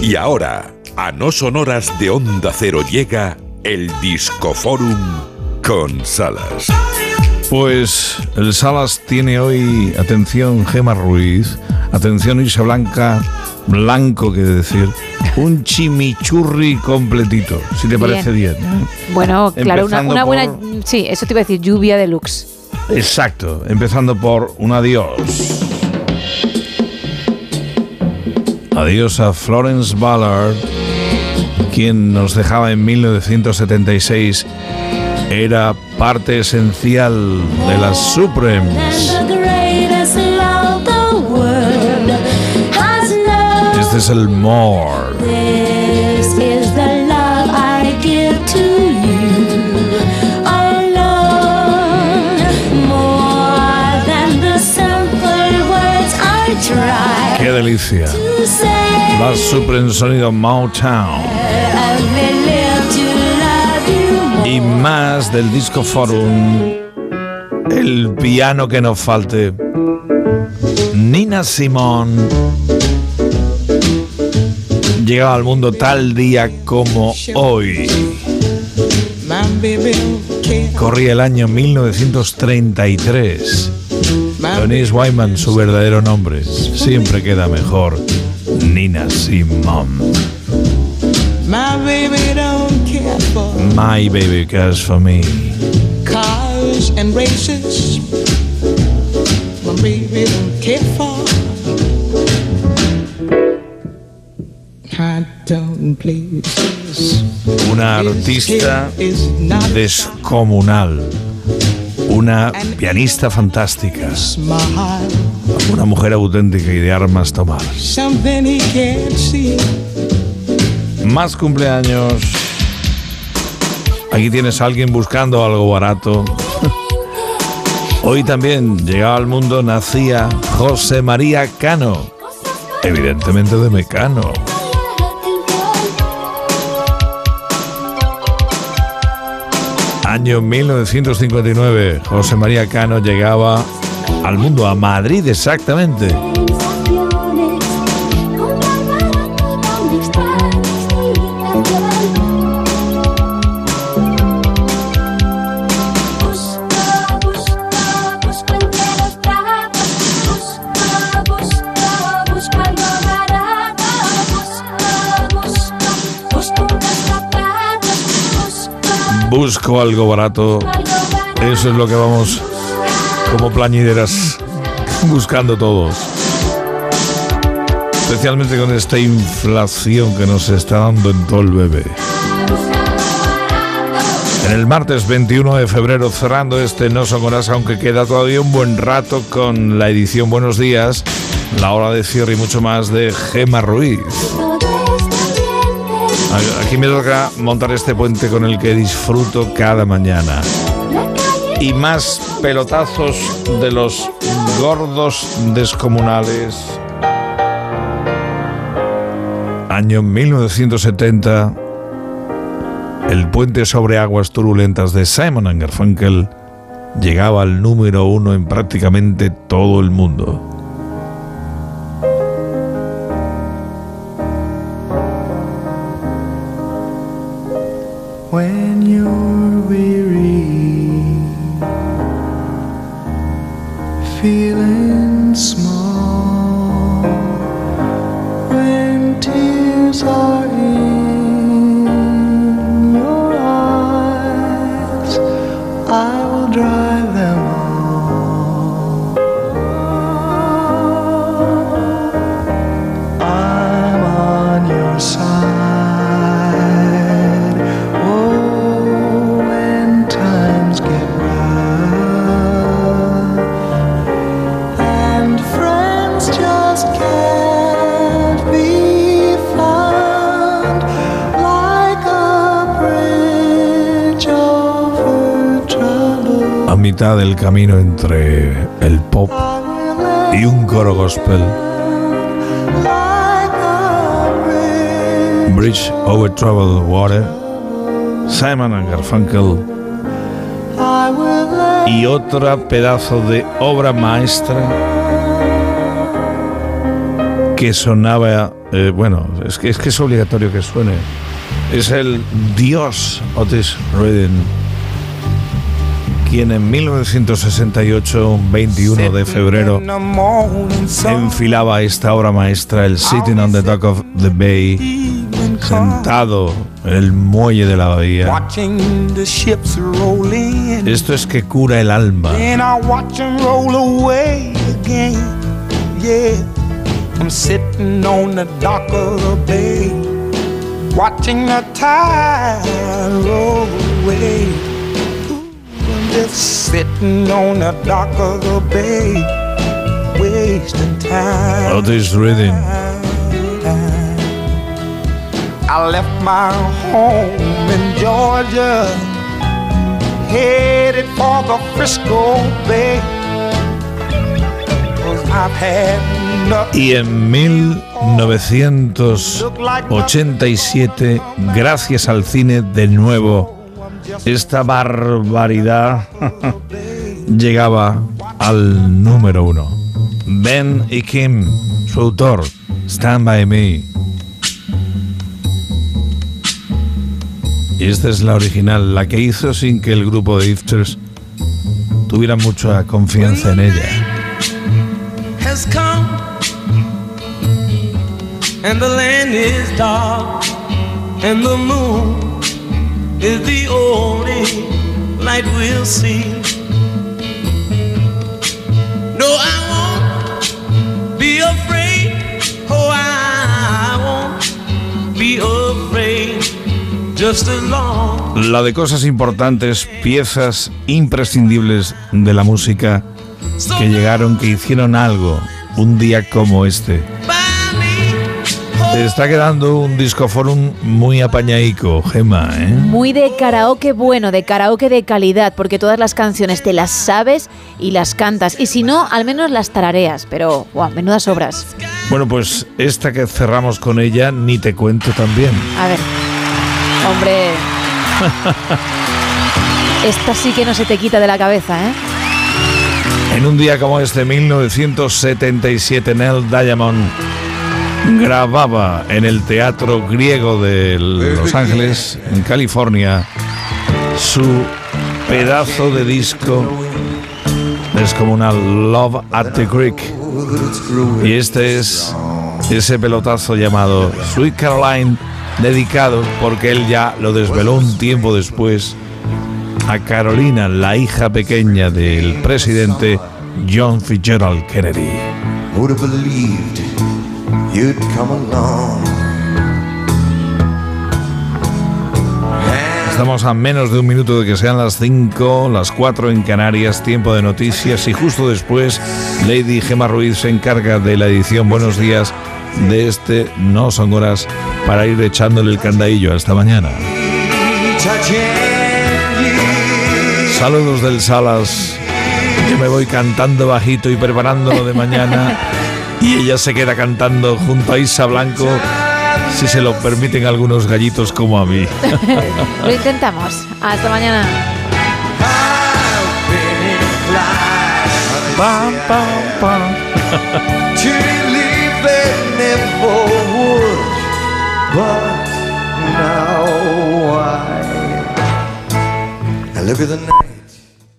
Y ahora, a no sonoras de Onda Cero llega el Discoforum con Salas. Pues el Salas tiene hoy, atención Gema Ruiz, atención Isa Blanca, blanco que decir, un chimichurri completito, si te parece bien. Bueno, claro, una, buena... por- Sí, eso te iba a decir, lluvia deluxe. Exacto, empezando por un adiós. Adiós a Florence Ballard, quien nos dejaba en 1976. Era parte esencial de las Supremes. Este es el More. ¡Qué delicia! Say. Las Supremes sonido Motown. Y más del Disco Forum. El piano que nos falte. Nina Simón llegaba al mundo tal día como hoy. Corría el año 1933. Denise Wyman, su verdadero nombre, siempre queda mejor. Nina Simón. My baby don't care for My baby cares for me. cars and races. My baby don't care for high tone places. Una artista descomunal. Una pianista fantástica. Una mujer auténtica y de armas tomar. Más cumpleaños. Aquí tienes a alguien buscando algo barato. Hoy también llegaba al mundo, nacía José María Cano. Evidentemente de Mecano. Año 1959, José María Cano llegaba al mundo, a Madrid exactamente. Busco algo barato. Eso es lo que vamos como plañideras buscando todos. Especialmente con esta inflación que nos está dando en todo el bebé. En el martes 21 de febrero, cerrando este No Son Horas, aunque queda todavía un buen rato con la edición Buenos Días, la hora de cierre y mucho más de Gema Ruiz. Aquí me toca montar este puente con el que disfruto cada mañana. Y más pelotazos de los gordos descomunales. Año 1970. El puente sobre aguas turbulentas de Simon Garfunkel llegaba al número uno en prácticamente todo el mundo. Feeling small, when tears are mitad del camino entre el pop y un coro gospel. bridge. Over Troubled Water, Simon and Garfunkel y otra pedazo de obra maestra que sonaba, eh, bueno, es que, es que es obligatorio que suene. Es el Dios Otis Redding, quien en 1968, 21 de febrero, enfilaba esta obra maestra, el Sitting on the Dock of the Bay, sentado en el muelle de la bahía. Watching the ships roll in. Esto es que cura el alma. Then I watch them roll away again. Yeah, I'm sitting on the dock of the bay, watching the tide roll away. Just sitting on the dock of the bay, wasting time. Otis Redding. I left my home in Georgia, headed for the Frisco Bay. Y en 1987, gracias al cine, de nuevo, esta barbaridad llegaba al número uno. Ben y Kim, su autor, Stand By Me. Y esta es la original, la que hizo sin que el grupo de Ifters tuviera mucha confianza en ella. Is the only light we'll see. No, I won't be afraid. Oh, I won't be afraid. Just as long La de cosas importantes, piezas imprescindibles de la música que llegaron, que hicieron algo un día como este. Te está quedando un discoforum muy apañaico, Gema, ¿eh? Muy de karaoke bueno, de karaoke de calidad, porque todas las canciones te las sabes y las cantas. Y si no, al menos las tarareas. Pero, wow, menudas obras. Bueno, pues esta que cerramos con ella, ni te cuento también. A ver. Hombre. Esta sí que no se te quita de la cabeza, ¿eh? En un día como este, 1977, Nell Diamond grababa en el Teatro Griego de Los Ángeles, en California, su pedazo de disco descomunal Love at the Creek. Y este es ese pelotazo llamado Sweet Caroline, dedicado, porque él ya lo desveló un tiempo después, a Carolina, la hija pequeña del presidente John Fitzgerald Kennedy. You'd come along. Estamos a menos de un minuto de que sean las 5, las 4 en Canarias, tiempo de noticias y justo después Lady Gemma Ruiz se encarga de la edición Buenos días de este No son horas para ir echándole el candadillo hasta mañana. Saludos del Salas. Yo me voy cantando bajito y preparándolo de mañana y ella se queda cantando junto a Isa Blanco si se lo permiten algunos gallitos como a mí. Lo intentamos. Hasta mañana. Pam, pam, pam. To believe they never would, but now I, I look at the night.